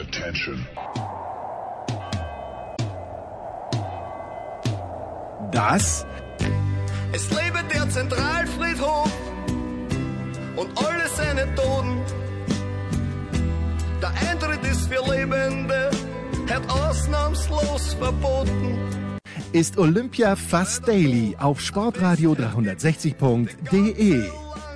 Attention. Das Es lebe der Zentralfriedhof und alle seine Toten. Der Eintritt ist für Lebende, hat ausnahmslos verboten. ist Olympia Fast Daily auf sportradio 360.de.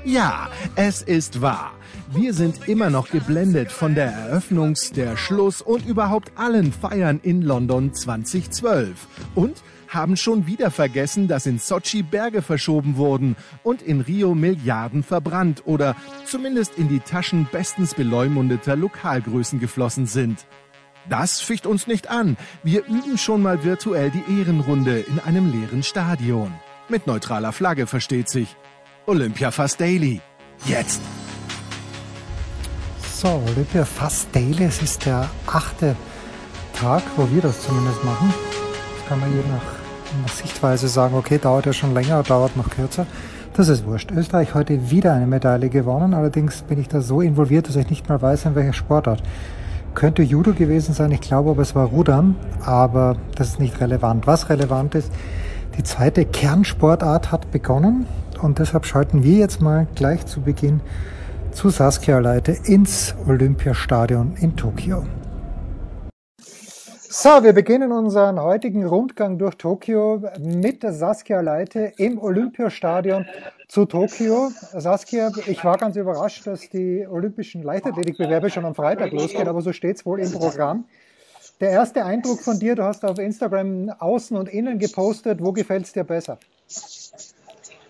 Ja, es ist wahr. Wir sind immer noch geblendet von der Eröffnungs-, der Schluss- und überhaupt allen Feiern in London 2012. Und haben schon wieder vergessen, dass in Sochi Berge verschoben wurden und in Rio Milliarden verbrannt oder zumindest in die Taschen bestens beleumundeter Lokalgrößen geflossen sind. Das ficht uns nicht an. Wir üben schon mal virtuell die Ehrenrunde in einem leeren Stadion. Mit neutraler Flagge versteht sich. Olympia Fast Daily. Jetzt. So, Olympia Fast Daily, es ist der achte Tag, wo wir das zumindest machen. Das kann man je nach, nach Sichtweise sagen, okay, dauert ja schon länger, dauert noch kürzer. Das ist wurscht. Österreich heute wieder eine Medaille gewonnen, allerdings bin ich da so involviert, dass ich nicht mal weiß, in welcher Sportart. Könnte Judo gewesen sein, ich glaube aber es war Rudern, aber das ist nicht relevant. Was relevant ist, die zweite Kernsportart hat begonnen und deshalb schalten wir jetzt mal gleich zu Beginn zu Saskia Leite ins Olympiastadion in Tokio. So, wir beginnen unseren heutigen Rundgang durch Tokio mit Saskia Leite im Olympiastadion zu Tokio. Saskia, ich war ganz überrascht, dass die olympischen Leichtathletikbewerbe schon am Freitag losgehen, aber so steht es wohl im Programm. Der erste Eindruck von dir, du hast auf Instagram außen und innen gepostet, wo gefällt es dir besser?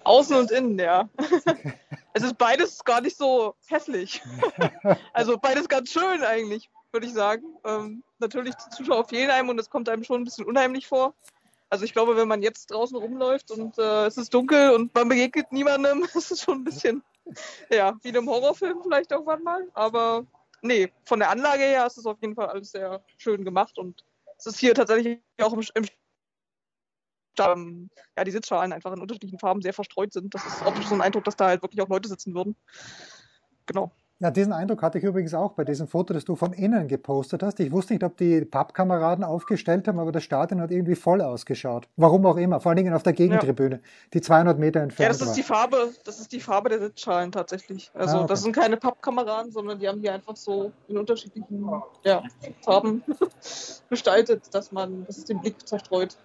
Außen und innen, ja. Es ist beides gar nicht so hässlich. Also beides ganz schön eigentlich, würde ich sagen. Ähm, natürlich, die Zuschauer fehlen einem und es kommt einem schon ein bisschen unheimlich vor. Also ich glaube, wenn man jetzt draußen rumläuft und äh, es ist dunkel und man begegnet niemandem, ist es schon ein bisschen, ja, wie in einem Horrorfilm vielleicht irgendwann mal. Aber nee, von der Anlage her ist es auf jeden Fall alles sehr schön gemacht und es ist hier tatsächlich auch im, im ähm, ja, die Sitzschalen einfach in unterschiedlichen Farben sehr verstreut sind. Das ist optisch so ein Eindruck, dass da halt wirklich auch Leute sitzen würden. Genau. Ja, diesen Eindruck hatte ich übrigens auch bei diesem Foto, das du von innen gepostet hast. Ich wusste nicht, ob die Pappkameraden aufgestellt haben, aber das Stadion hat irgendwie voll ausgeschaut. Warum auch immer, vor allen Dingen auf der Gegentribüne, ja. die 200 Meter entfernt Ja, das ist war. die Farbe, das ist die Farbe der Sitzschalen tatsächlich. Also Ah, okay. das sind keine Pappkameraden, sondern die haben die einfach so in unterschiedlichen ja, Farben gestaltet, dass man, dass es den Blick zerstreut.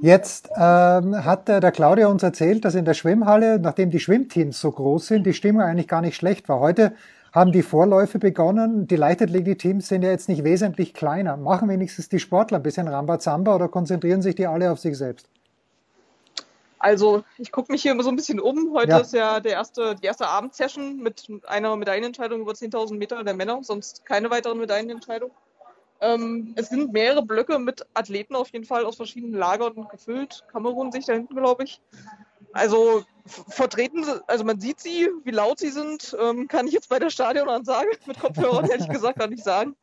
Jetzt ähm, hat der Claudia uns erzählt, dass in der Schwimmhalle, nachdem die Schwimmteams so groß sind, die Stimmung eigentlich gar nicht schlecht war. Heute haben die Vorläufe begonnen. Die Leichtathletik-Teams sind ja jetzt nicht wesentlich kleiner. Machen wenigstens die Sportler ein bisschen Rambazamba oder konzentrieren sich die alle auf sich selbst? Also ich gucke mich hier immer so ein bisschen um. Heute Ja. ist ja der erste, die erste Abendsession mit einer Medaillenentscheidung über 10.000 Meter der Männer, sonst keine weiteren Medaillenentscheidungen. Ähm, es sind mehrere Blöcke mit Athleten auf jeden Fall aus verschiedenen Lagern gefüllt. Kamerun sich da hinten, glaube ich. Also vertreten, also man sieht sie, wie laut sie sind, ähm, kann ich jetzt bei der Stadionansage mit Kopfhörern ehrlich gesagt gar nicht sagen.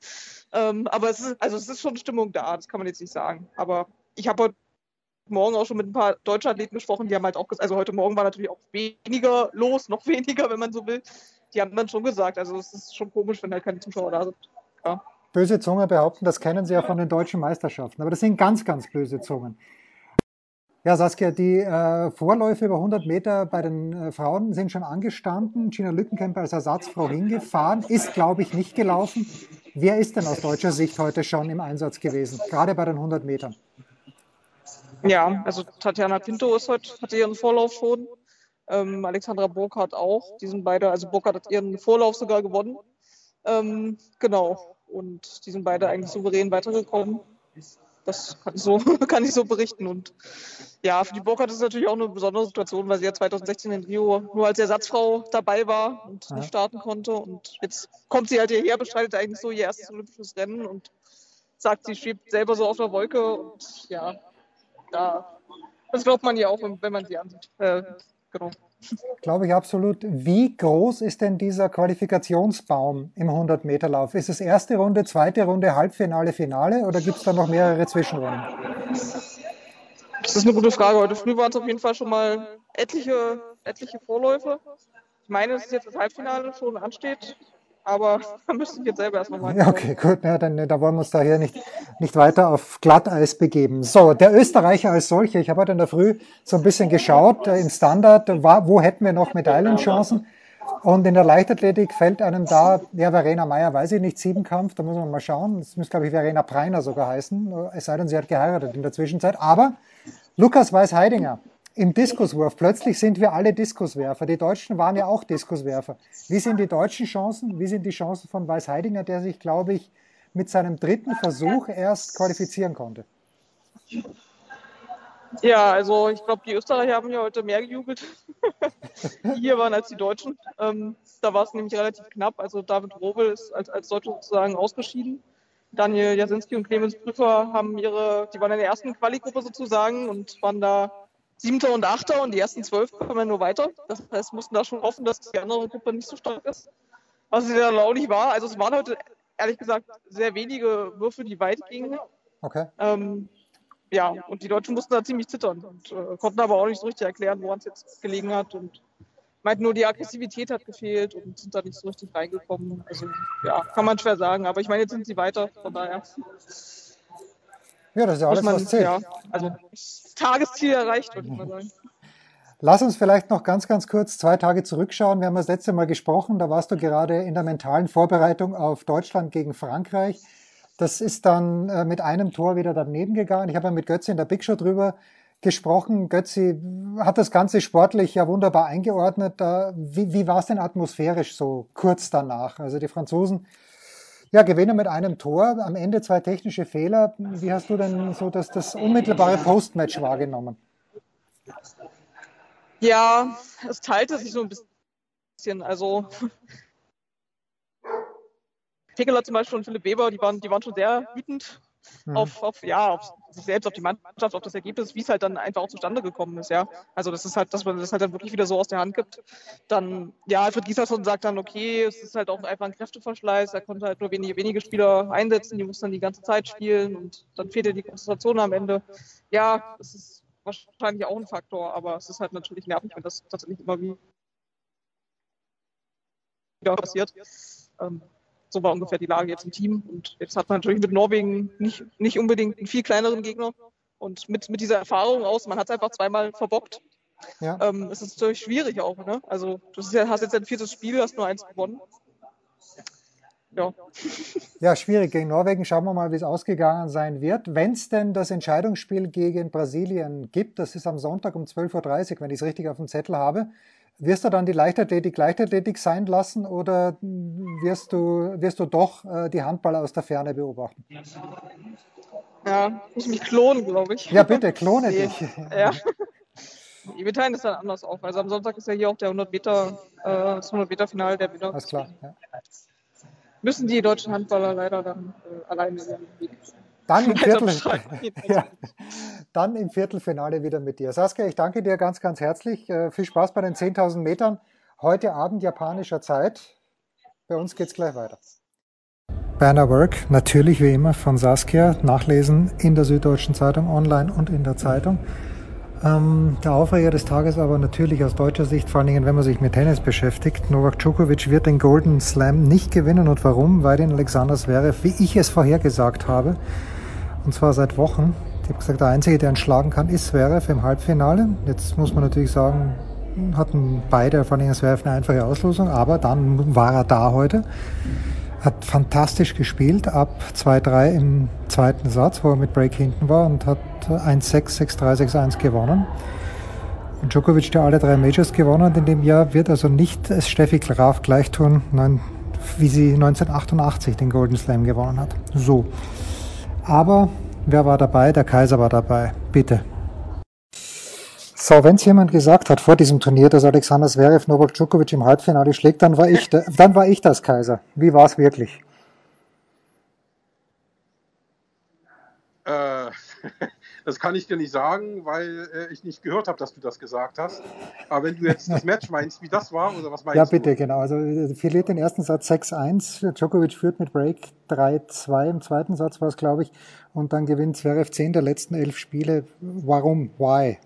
Ähm, aber es ist, also es ist schon Stimmung da, das kann man jetzt nicht sagen. Aber ich habe heute Morgen auch schon mit ein paar deutschen Athleten gesprochen, die haben halt auch gesagt, also heute Morgen war natürlich auch weniger los, noch weniger, wenn man so will. Die haben dann schon gesagt, also es ist schon komisch, wenn halt keine Zuschauer da sind. Ja. Böse Zungen behaupten, das kennen sie ja von den deutschen Meisterschaften. Aber das sind ganz, ganz böse Zungen. Ja, Saskia, die äh, Vorläufe über 100 Meter bei den äh, Frauen sind schon angestanden. Gina Lückenkämper als Ersatzfrau hingefahren, ist, glaube ich, nicht gelaufen. Wer ist denn aus deutscher Sicht heute schon im Einsatz gewesen, gerade bei den 100 Metern? Ja, also Tatjana Pinto ist heute, hatte ihren Vorlauf schon. Ähm, Alexandra Burkhardt auch. Die sind beide, also Burkhardt hat ihren Vorlauf sogar gewonnen. Ähm, genau. Und die sind beide eigentlich souverän weitergekommen. Das kann ich so, kann ich so berichten. Und ja, für die Burkhardt ist es natürlich auch eine besondere Situation, weil sie ja 2016 in Rio nur als Ersatzfrau dabei war und Ja. nicht starten konnte. Und jetzt kommt sie halt hierher, bestreitet eigentlich so ihr erstes olympisches Rennen und sagt, sie schwebt selber so auf der Wolke. Und ja, da, das glaubt man ja auch, wenn, man sie ansieht. Äh, genau. Glaube ich absolut. Wie groß ist denn dieser Qualifikationsbaum im 100-Meter-Lauf? Ist es erste Runde, zweite Runde, Halbfinale, Finale oder gibt es da noch mehrere Zwischenrunden? Das ist eine gute Frage. Heute früh waren es auf jeden Fall schon mal etliche, etliche Vorläufe. Ich meine, dass jetzt das Halbfinale schon ansteht. Aber da müsste ich jetzt selber erstmal mal. Ja, okay, gut, ja, dann, da wollen wir uns da hier nicht, nicht weiter auf Glatteis begeben. So, der Österreicher als solcher, ich habe heute in der Früh so ein bisschen geschaut, äh, im Standard, war, wo hätten wir noch Medaillenchancen? Und in der Leichtathletik fällt einem da, ja, Verena Meyer weiß ich nicht, Siebenkampf, da muss man mal schauen. Das müsste, glaube ich, Verena Preiner sogar heißen, es sei denn, sie hat geheiratet in der Zwischenzeit. Aber Lukas Weiß-Heidinger im Diskuswurf, plötzlich sind wir alle Diskuswerfer. Die Deutschen waren ja auch Diskuswerfer. Wie sind die deutschen Chancen? Wie sind die Chancen von Weiß-Heidinger, der sich, glaube ich, mit seinem dritten Versuch erst qualifizieren konnte? Ja, also ich glaube, die Österreicher haben ja heute mehr gejubelt, die hier waren als die Deutschen. Ähm, da war es nämlich relativ knapp. Also David Robel ist als, als Deutscher sozusagen ausgeschieden. Daniel Jasinski und Clemens Prüfer haben ihre, die waren in der ersten Quali-Gruppe sozusagen und waren da Siebter und Achter und die ersten zwölf kommen nur weiter. Das heißt, mussten da schon hoffen, dass die andere Gruppe nicht so stark ist. Was sie dann auch nicht war. Also es waren heute ehrlich gesagt sehr wenige Würfe, die weit gingen. Okay. Ähm, ja, und die Deutschen mussten da ziemlich zittern und äh, konnten aber auch nicht so richtig erklären, woran es jetzt gelegen hat. Und meinten nur, die Aggressivität hat gefehlt und sind da nicht so richtig reingekommen. Also ja, kann man schwer sagen. Aber ich meine, jetzt sind sie weiter, von daher. Ja, das ist ja alles, man, was zählt. Ja, also Tagesziel erreicht, würde ich mal sagen. Lass uns vielleicht noch ganz, ganz kurz zwei Tage zurückschauen. Wir haben das letzte Mal gesprochen, da warst du gerade in der mentalen Vorbereitung auf Deutschland gegen Frankreich. Das ist dann äh, mit einem Tor wieder daneben gegangen. Ich habe ja mit Götzi in der Big Show drüber gesprochen. Götzi hat das Ganze sportlich ja wunderbar eingeordnet. Wie, wie war es denn atmosphärisch so kurz danach? Also die Franzosen ja, gewinnen mit einem Tor, am Ende zwei technische Fehler. Wie hast du denn so das, das unmittelbare Postmatch wahrgenommen? Ja, es teilte sich so ein bisschen. Also Tegeler zum Beispiel und Philipp Weber, die waren, die waren schon sehr wütend mhm. auf, auf, ja, auf sich selbst, auf die Mannschaft, auf das Ergebnis, wie es halt dann einfach auch zustande gekommen ist, ja. Also das ist halt, dass man das halt dann wirklich wieder so aus der Hand gibt. Dann, ja, Alfred Gieslerson sagt dann, okay, es ist halt auch einfach ein Kräfteverschleiß, er konnte halt nur wenige, wenige Spieler einsetzen, die mussten dann die ganze Zeit spielen und dann fehlte die Konzentration am Ende. Ja, das ist wahrscheinlich auch ein Faktor, aber es ist halt natürlich nervig, wenn das tatsächlich immer wieder passiert. Ähm, so war ungefähr die Lage jetzt im Team. Und jetzt hat man natürlich mit Norwegen nicht, nicht unbedingt einen viel kleineren Gegner. Und mit, mit dieser Erfahrung aus, man hat es einfach zweimal verbockt. Ja. Ähm, es ist natürlich schwierig auch. Ne? Also du hast jetzt ein viertes Spiel, hast nur eins gewonnen. Ja. ja, schwierig. Gegen Norwegen schauen wir mal, wie es ausgegangen sein wird. Wenn es denn das Entscheidungsspiel gegen Brasilien gibt, das ist am Sonntag um 12.30 Uhr, wenn ich es richtig auf dem Zettel habe, wirst du dann die Leichtathletik Leichtathletik sein lassen oder wirst du, wirst du doch äh, die Handballer aus der Ferne beobachten? Ja, muss mich klonen, glaube ich. Ja, bitte, klone nee. dich. Ja. Wir teilen das dann anders auf. Also am Sonntag ist ja hier auch der 100 Meter, äh, das 100 Meter Finale der Winter. Alles klar. Ja. Müssen die deutschen Handballer leider dann äh, alleine Weg dann im, Viertel, ja, dann im Viertelfinale wieder mit dir. Saskia, ich danke dir ganz, ganz herzlich. Äh, viel Spaß bei den 10.000 Metern. Heute Abend japanischer Zeit. Bei uns geht es gleich weiter. Banner Work, natürlich wie immer von Saskia, nachlesen in der Süddeutschen Zeitung online und in der Zeitung. Ähm, der Aufreger des Tages aber natürlich aus deutscher Sicht, vor allen Dingen, wenn man sich mit Tennis beschäftigt. Novak Djokovic wird den Golden Slam nicht gewinnen. Und warum? Weil den Alexander Zverev, wie ich es vorhergesagt habe, und zwar seit Wochen. Ich habe gesagt, der Einzige, der ihn schlagen kann, ist Zverev im Halbfinale. Jetzt muss man natürlich sagen, hatten beide, vor allem Zverev, eine einfache Auslosung, aber dann war er da heute. Hat fantastisch gespielt, ab 2-3 im zweiten Satz, wo er mit Break hinten war und hat 1-6, 6-3, 6-1 gewonnen. Und Djokovic, der alle drei Majors gewonnen hat in dem Jahr, wird also nicht es Steffi Graf gleich tun, wie sie 1988 den Golden Slam gewonnen hat. So. Aber wer war dabei? Der Kaiser war dabei. Bitte. So, wenn es jemand gesagt hat vor diesem Turnier, dass Alexander Zverev Novak Djokovic im Halbfinale schlägt, dann war ich, dann war ich das Kaiser. Wie war es wirklich? Äh, Das kann ich dir nicht sagen, weil äh, ich nicht gehört habe, dass du das gesagt hast. Aber wenn du jetzt das Match meinst, wie das war, oder was meinst ja, du? Ja, bitte, genau. Also verliert den ersten Satz 6-1. Djokovic führt mit Break 3-2 im zweiten Satz war es, glaube ich. Und dann gewinnt Zverev 10 der letzten elf Spiele. Warum? Why?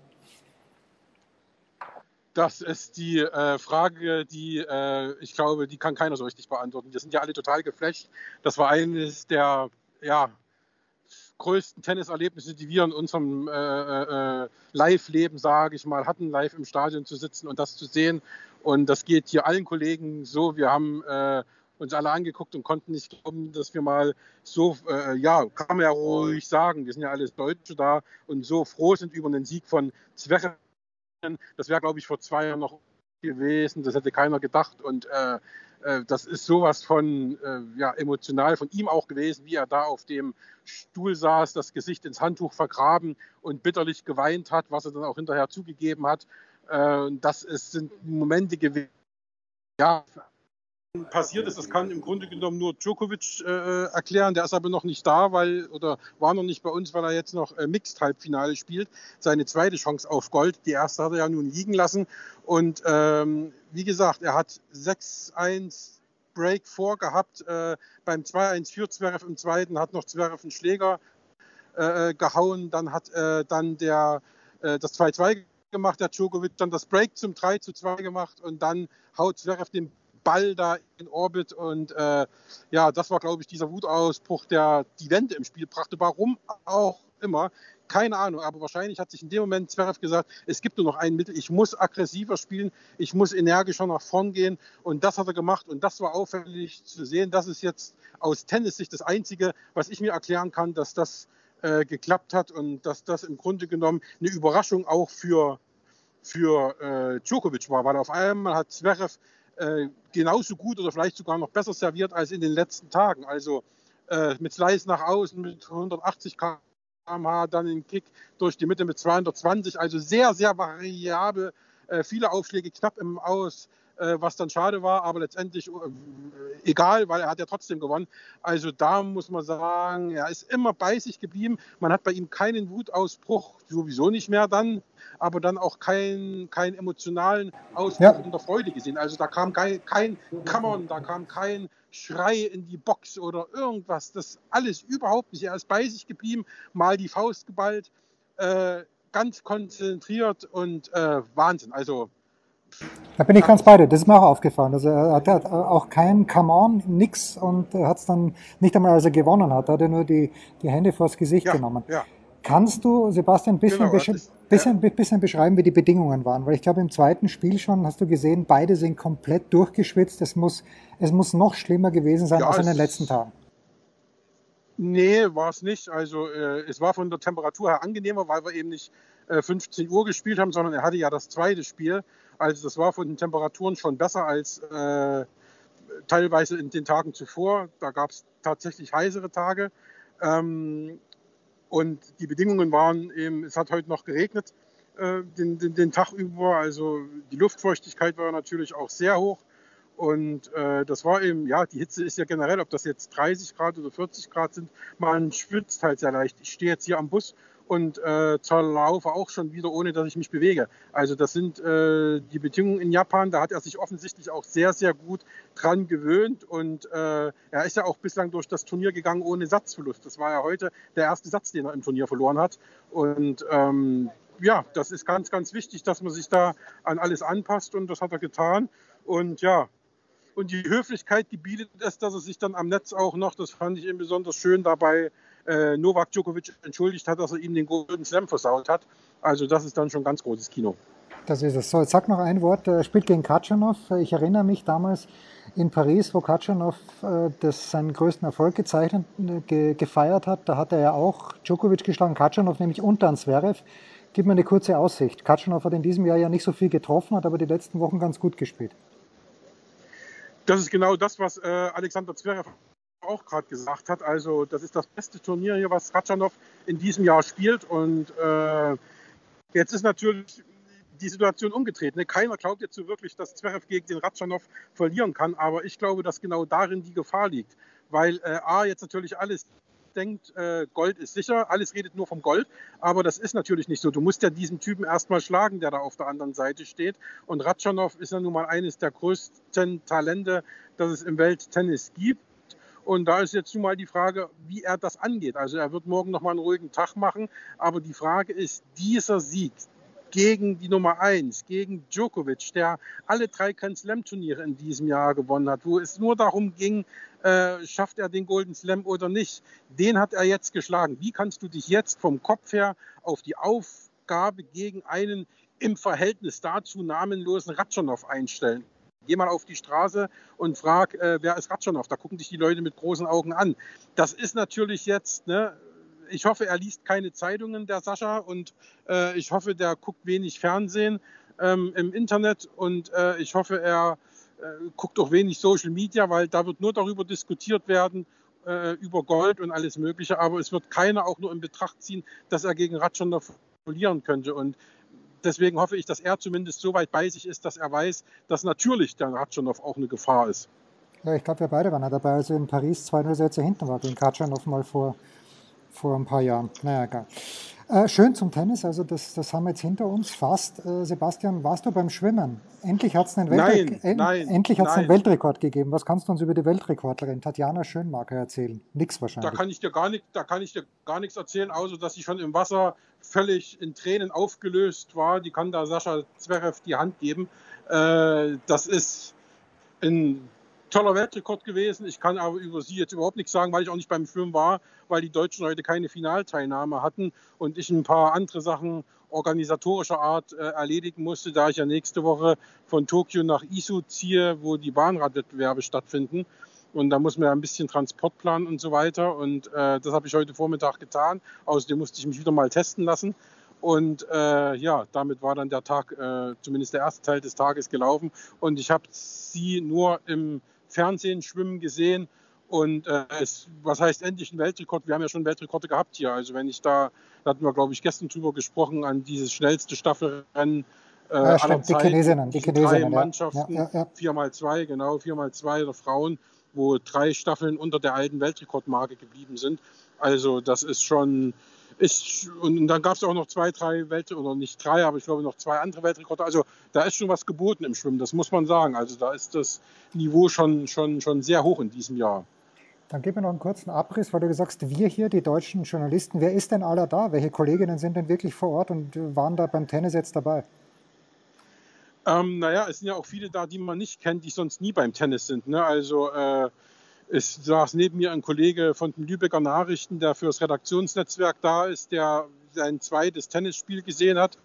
Das ist die äh, Frage, die äh, ich glaube, die kann keiner so richtig beantworten. Wir sind ja alle total geflasht. Das war eines der ja, größten Tenniserlebnisse, die wir in unserem äh, äh, Live-Leben, sage ich mal, hatten, live im Stadion zu sitzen und das zu sehen. Und das geht hier allen Kollegen so. Wir haben äh, uns alle angeguckt und konnten nicht glauben, dass wir mal so, äh, ja, kann man ja ruhig sagen, wir sind ja alles Deutsche da und so froh sind über den Sieg von Zverev das wäre, glaube ich, vor zwei Jahren noch gewesen. Das hätte keiner gedacht. Und äh, äh, das ist sowas von äh, ja, emotional von ihm auch gewesen, wie er da auf dem Stuhl saß, das Gesicht ins Handtuch vergraben und bitterlich geweint hat, was er dann auch hinterher zugegeben hat. Äh, das ist, sind Momente gewesen. Ja, passiert ist, das kann im Grunde genommen nur Djokovic äh, erklären. Der ist aber noch nicht da, weil oder war noch nicht bei uns, weil er jetzt noch äh, Mixed Halbfinale spielt. Seine zweite Chance auf Gold. Die erste hat er ja nun liegen lassen. Und ähm, wie gesagt, er hat 6-1 Break vorgehabt. Äh, beim 2-1 für Zverev im zweiten hat noch Zverev einen Schläger äh, gehauen. Dann hat äh, dann der äh, das 2-2 gemacht, der Djokovic dann das Break zum 3 2 gemacht und dann haut Zverev den Ball da in Orbit und äh, ja, das war, glaube ich, dieser Wutausbruch, der die Wende im Spiel brachte. Warum auch immer, keine Ahnung, aber wahrscheinlich hat sich in dem Moment Zverev gesagt, es gibt nur noch ein Mittel, ich muss aggressiver spielen, ich muss energischer nach vorn gehen. Und das hat er gemacht. Und das war auffällig zu sehen. Das ist jetzt aus Tennis-Sicht das Einzige, was ich mir erklären kann, dass das äh, geklappt hat und dass das im Grunde genommen eine Überraschung auch für, für äh, Djokovic war, weil auf einmal hat Zverev äh, genauso gut oder vielleicht sogar noch besser serviert als in den letzten Tagen. Also äh, mit Slice nach außen mit 180 km/h, dann den Kick durch die Mitte mit 220, also sehr, sehr variabel. Äh, viele Aufschläge knapp im Aus was dann schade war, aber letztendlich äh, egal, weil er hat ja trotzdem gewonnen. Also da muss man sagen, er ist immer bei sich geblieben. Man hat bei ihm keinen Wutausbruch, sowieso nicht mehr dann, aber dann auch keinen kein emotionalen Ausbruch ja. der Freude gesehen. Also da kam kein, kein Kammern, da kam kein Schrei in die Box oder irgendwas. Das alles überhaupt nicht. Er ist bei sich geblieben, mal die Faust geballt, äh, ganz konzentriert und äh, Wahnsinn. Also da bin ich ganz bei dir. Das ist mir auch aufgefallen. Also er hat auch kein Come on, nix und hat es dann nicht einmal, als er gewonnen hat, hat er nur die, die Hände vors Gesicht ja, genommen. Ja. Kannst du, Sebastian, ein bisschen, genau, ist, bisschen, ja. bisschen beschreiben, wie die Bedingungen waren? Weil ich glaube, im zweiten Spiel schon hast du gesehen, beide sind komplett durchgeschwitzt. Es muss, es muss noch schlimmer gewesen sein als in den letzten Tagen. Nee, war es nicht. Also äh, es war von der Temperatur her angenehmer, weil wir eben nicht äh, 15 Uhr gespielt haben, sondern er hatte ja das zweite Spiel. Also das war von den Temperaturen schon besser als äh, teilweise in den Tagen zuvor. Da gab es tatsächlich heißere Tage. Ähm, und die Bedingungen waren eben, es hat heute noch geregnet äh, den, den, den, Tag über. Also die Luftfeuchtigkeit war natürlich auch sehr hoch. Und äh, das war eben, ja, die Hitze ist ja generell, ob das jetzt 30 Grad oder 40 Grad sind, man schwitzt halt sehr leicht. Ich stehe jetzt hier am Bus und äh, laufe auch schon wieder, ohne dass ich mich bewege. Also das sind äh, die Bedingungen in Japan. Da hat er sich offensichtlich auch sehr, sehr gut dran gewöhnt und äh, er ist ja auch bislang durch das Turnier gegangen ohne Satzverlust. Das war ja heute der erste Satz, den er im Turnier verloren hat. Und ähm, ja, das ist ganz, ganz wichtig, dass man sich da an alles anpasst und das hat er getan. Und ja, und die Höflichkeit gebietet es, dass er sich dann am Netz auch noch, das fand ich eben besonders schön dabei, äh, Novak Djokovic entschuldigt hat, dass er ihm den Golden Slam versaut hat. Also das ist dann schon ganz großes Kino. Das ist es. So, jetzt sag noch ein Wort. Er spielt gegen Katschanov. Ich erinnere mich damals in Paris, wo Katschanov äh, seinen größten Erfolg gezeichnet, ge, gefeiert hat. Da hat er ja auch Djokovic geschlagen, Katschanov nämlich unter Zverev. Gib mir eine kurze Aussicht. Katschanov hat in diesem Jahr ja nicht so viel getroffen, hat aber die letzten Wochen ganz gut gespielt. Das ist genau das, was äh, Alexander Zverev auch gerade gesagt hat. Also das ist das beste Turnier hier, was Ratschanow in diesem Jahr spielt. Und äh, jetzt ist natürlich die Situation umgedreht. Ne? Keiner glaubt jetzt so wirklich, dass Zverev gegen den Ratschanow verlieren kann. Aber ich glaube, dass genau darin die Gefahr liegt. Weil äh, A, jetzt natürlich alles denkt, äh, Gold ist sicher, alles redet nur vom Gold, aber das ist natürlich nicht so. Du musst ja diesen Typen erstmal schlagen, der da auf der anderen Seite steht. Und Ratschanow ist ja nun mal eines der größten Talente, das es im Welttennis gibt. Und da ist jetzt nun mal die Frage, wie er das angeht. Also er wird morgen nochmal einen ruhigen Tag machen. Aber die Frage ist, dieser Sieg gegen die Nummer 1, gegen Djokovic, der alle drei Grand Slam-Turniere in diesem Jahr gewonnen hat, wo es nur darum ging, äh, schafft er den Golden Slam oder nicht. Den hat er jetzt geschlagen. Wie kannst du dich jetzt vom Kopf her auf die Aufgabe gegen einen im Verhältnis dazu namenlosen Ratschanow einstellen? Geh mal auf die Straße und frag, äh, wer ist Ratschanow? Da gucken dich die Leute mit großen Augen an. Das ist natürlich jetzt, ne, ich hoffe, er liest keine Zeitungen, der Sascha, und äh, ich hoffe, der guckt wenig Fernsehen ähm, im Internet und äh, ich hoffe, er äh, guckt auch wenig Social Media, weil da wird nur darüber diskutiert werden, äh, über Gold und alles Mögliche, aber es wird keiner auch nur in Betracht ziehen, dass er gegen Ratschonder verlieren könnte. Und deswegen hoffe ich, dass er zumindest so weit bei sich ist, dass er weiß, dass natürlich der Ratschanow auch eine Gefahr ist. Ja, ich glaube, wir beide waren ja dabei, als er in Paris 2-0 Sätze hinten war, gegen Ratschanow mal vor vor ein paar Jahren. Naja, egal. Äh, schön zum Tennis, also das, das haben wir jetzt hinter uns fast. Äh, Sebastian, warst du beim Schwimmen? Endlich hat es einen, Weltre nein, nein, endlich hat's einen Weltrekord gegeben. Was kannst du uns über die Weltrekordlerin Tatjana Schönmarker erzählen? Nix wahrscheinlich. Da kann ich dir gar nicht, da kann ich dir gar nichts erzählen, außer dass sie schon im Wasser völlig in Tränen aufgelöst war. Die kann da Sascha Zverev die Hand geben. Äh, das ist ein toller Weltrekord gewesen. Ich kann aber über sie jetzt überhaupt nichts sagen, weil ich auch nicht beim Schwimmen war, weil die Deutschen heute keine Finalteilnahme hatten und ich ein paar andere Sachen organisatorischer Art äh, erledigen musste, da ich ja nächste Woche von Tokio nach Isu ziehe, wo die Bahnradwettbewerbe stattfinden. Und da muss man ja ein bisschen Transport planen und so weiter. Und äh, das habe ich heute Vormittag getan. Außerdem musste ich mich wieder mal testen lassen. Und äh, ja, damit war dann der Tag, äh, zumindest der erste Teil des Tages gelaufen. Und ich habe sie nur im Fernsehen schwimmen gesehen. Und äh, es, was heißt endlich ein Weltrekord? Wir haben ja schon Weltrekorde gehabt hier. Also wenn ich da, da hatten wir glaube ich gestern drüber gesprochen, an dieses schnellste Staffelrennen äh, ja, aller Zeiten. Die Chinesinnen, die Chinesinnen, drei Mannschaften, ja, ja, vier mal zwei, genau, vier mal zwei der Frauen, wo drei Staffeln unter der alten Weltrekordmarke geblieben sind. Also das ist schon, ist, und dann gab es auch noch zwei, drei Welt oder nicht drei, aber ich glaube noch zwei andere Weltrekorde. Also da ist schon was geboten im Schwimmen, das muss man sagen. Also da ist das Niveau schon, schon, schon sehr hoch in diesem Jahr. Dann gib mir noch einen kurzen Abriss, weil du gesagt hast, wir hier, die deutschen Journalisten, wer ist denn aller da? Welche Kolleginnen sind denn wirklich vor Ort und waren da beim Tennis jetzt dabei? Ähm, naja, es sind ja auch viele da, die man nicht kennt, die sonst nie beim Tennis sind. Ne? Also äh, es saß neben mir ein Kollege von den Lübecker Nachrichten, der für das Redaktionsnetzwerk da ist, der sein zweites Tennisspiel gesehen hat.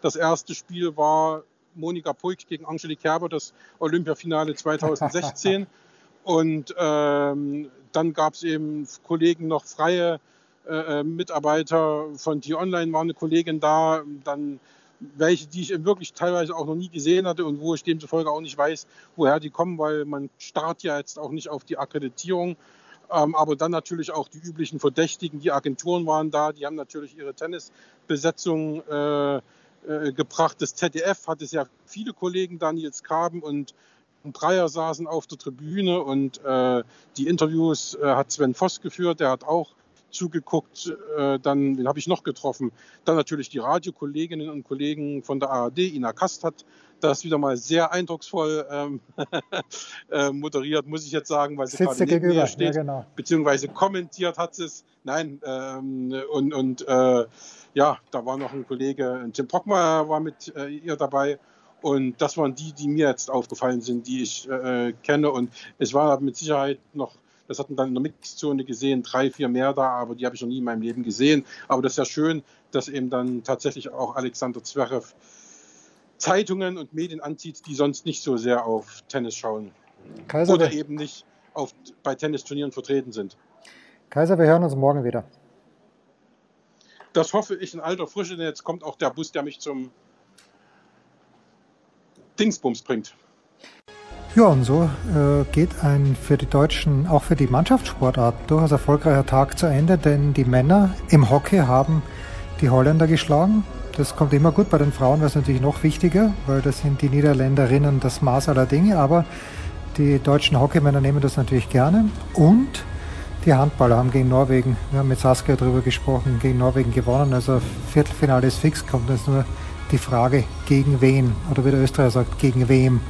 Das erste Spiel war Monika Puig gegen Angelique Kerber, das Olympiafinale 2016. Und ähm, dann gab es eben Kollegen noch freie äh, äh, Mitarbeiter von T-Online, war eine Kollegin da. Dann welche, die ich wirklich teilweise auch noch nie gesehen hatte und wo ich demzufolge auch nicht weiß, woher die kommen, weil man starrt ja jetzt auch nicht auf die Akkreditierung. Ähm, aber dann natürlich auch die üblichen Verdächtigen, die Agenturen waren da, die haben natürlich ihre Tennisbesetzung äh, äh, gebracht. Das ZDF hatte sehr viele Kollegen, Daniels Kaben und Breyer saßen auf der Tribüne und äh, die Interviews äh, hat Sven Voss geführt, der hat auch zugeguckt. Äh, dann, wen habe ich noch getroffen? Dann natürlich die Radiokolleginnen und Kollegen von der ARD. Ina Kast hat das wieder mal sehr eindrucksvoll ähm, äh, moderiert, muss ich jetzt sagen, weil sie Sitzt gerade neben mir steht. Ja, genau. Beziehungsweise kommentiert hat sie es. Nein, ähm, und, und äh, ja, da war noch ein Kollege, Tim Brockmeier war mit äh, ihr dabei. Und das waren die, die mir jetzt aufgefallen sind, die ich äh, kenne. Und es war mit Sicherheit noch das hatten dann in der Mixzone gesehen, drei, vier mehr da, aber die habe ich noch nie in meinem Leben gesehen. Aber das ist ja schön, dass eben dann tatsächlich auch Alexander Zverev Zeitungen und Medien anzieht, die sonst nicht so sehr auf Tennis schauen. Kaiser, Oder eben nicht auf, bei Tennisturnieren vertreten sind. Kaiser, wir hören uns morgen wieder. Das hoffe ich in alter Frische, denn jetzt kommt auch der Bus, der mich zum Dingsbums bringt. Ja, und so äh, geht ein für die Deutschen, auch für die Mannschaftssportart, durchaus erfolgreicher Tag zu Ende, denn die Männer im Hockey haben die Holländer geschlagen. Das kommt immer gut, bei den Frauen wäre es natürlich noch wichtiger, weil das sind die Niederländerinnen das Maß aller Dinge, aber die deutschen Hockeymänner nehmen das natürlich gerne. Und die Handballer haben gegen Norwegen, wir haben mit Saskia darüber gesprochen, gegen Norwegen gewonnen. Also Viertelfinale ist fix, kommt jetzt nur die Frage, gegen wen, oder wie der Österreicher sagt, gegen wem.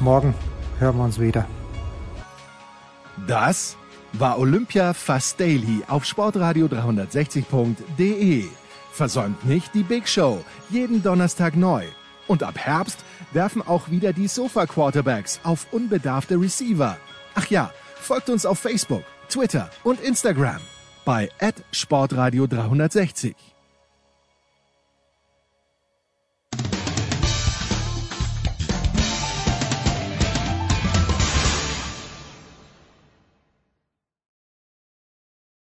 Morgen hören wir uns wieder. Das war Olympia Fast Daily auf sportradio360.de. Versäumt nicht die Big Show, jeden Donnerstag neu. Und ab Herbst werfen auch wieder die Sofa-Quarterbacks auf unbedarfte Receiver. Ach ja, folgt uns auf Facebook, Twitter und Instagram bei Sportradio 360.